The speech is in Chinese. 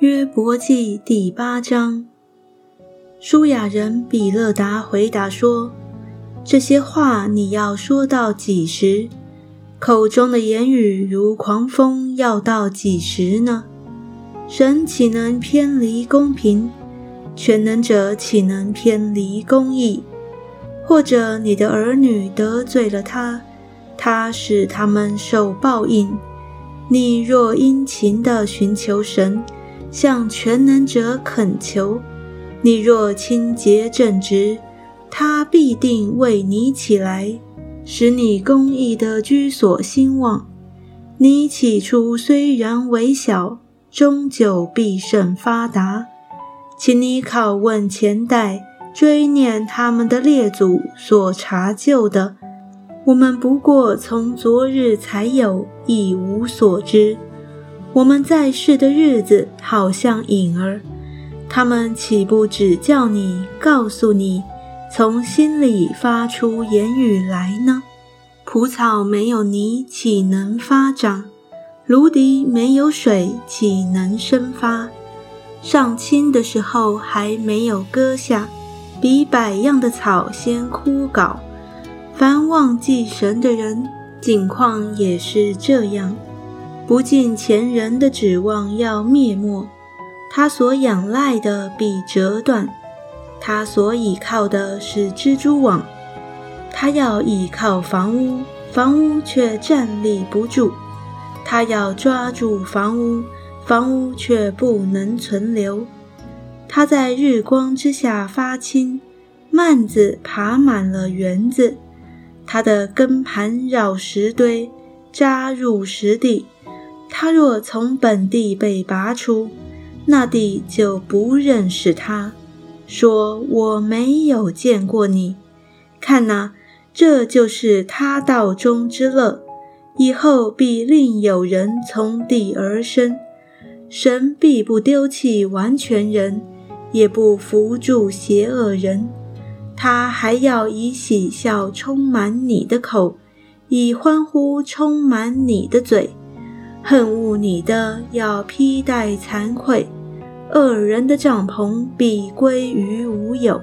约伯记第八章，舒雅人比勒达回答说：“这些话你要说到几时？口中的言语如狂风，要到几时呢？神岂能偏离公平？全能者岂能偏离公义？或者你的儿女得罪了他，他使他们受报应？你若殷勤地寻求神。”向全能者恳求，你若清洁正直，他必定为你起来，使你公义的居所兴旺。你起初虽然微小，终究必胜发达。请你拷问前代，追念他们的列祖所查究的。我们不过从昨日才有，一无所知。我们在世的日子好像影儿，他们岂不只叫你告诉你，从心里发出言语来呢？蒲草没有泥，岂能发长？芦荻没有水，岂能生发？上青的时候还没有割下，比百样的草先枯槁。凡忘记神的人，境况也是这样。不尽前人的指望要灭没，他所仰赖的必折断，他所倚靠的是蜘蛛网，他要倚靠房屋，房屋却站立不住；他要抓住房屋，房屋却不能存留。他在日光之下发青，蔓子爬满了园子，他的根盘绕石堆，扎入石地。他若从本地被拔出，那地就不认识他，说我没有见过你。看哪，这就是他道中之乐。以后必另有人从地而生。神必不丢弃完全人，也不扶助邪恶人。他还要以喜笑充满你的口，以欢呼充满你的嘴。恨恶你的要披戴惭愧，恶人的帐篷必归于无有。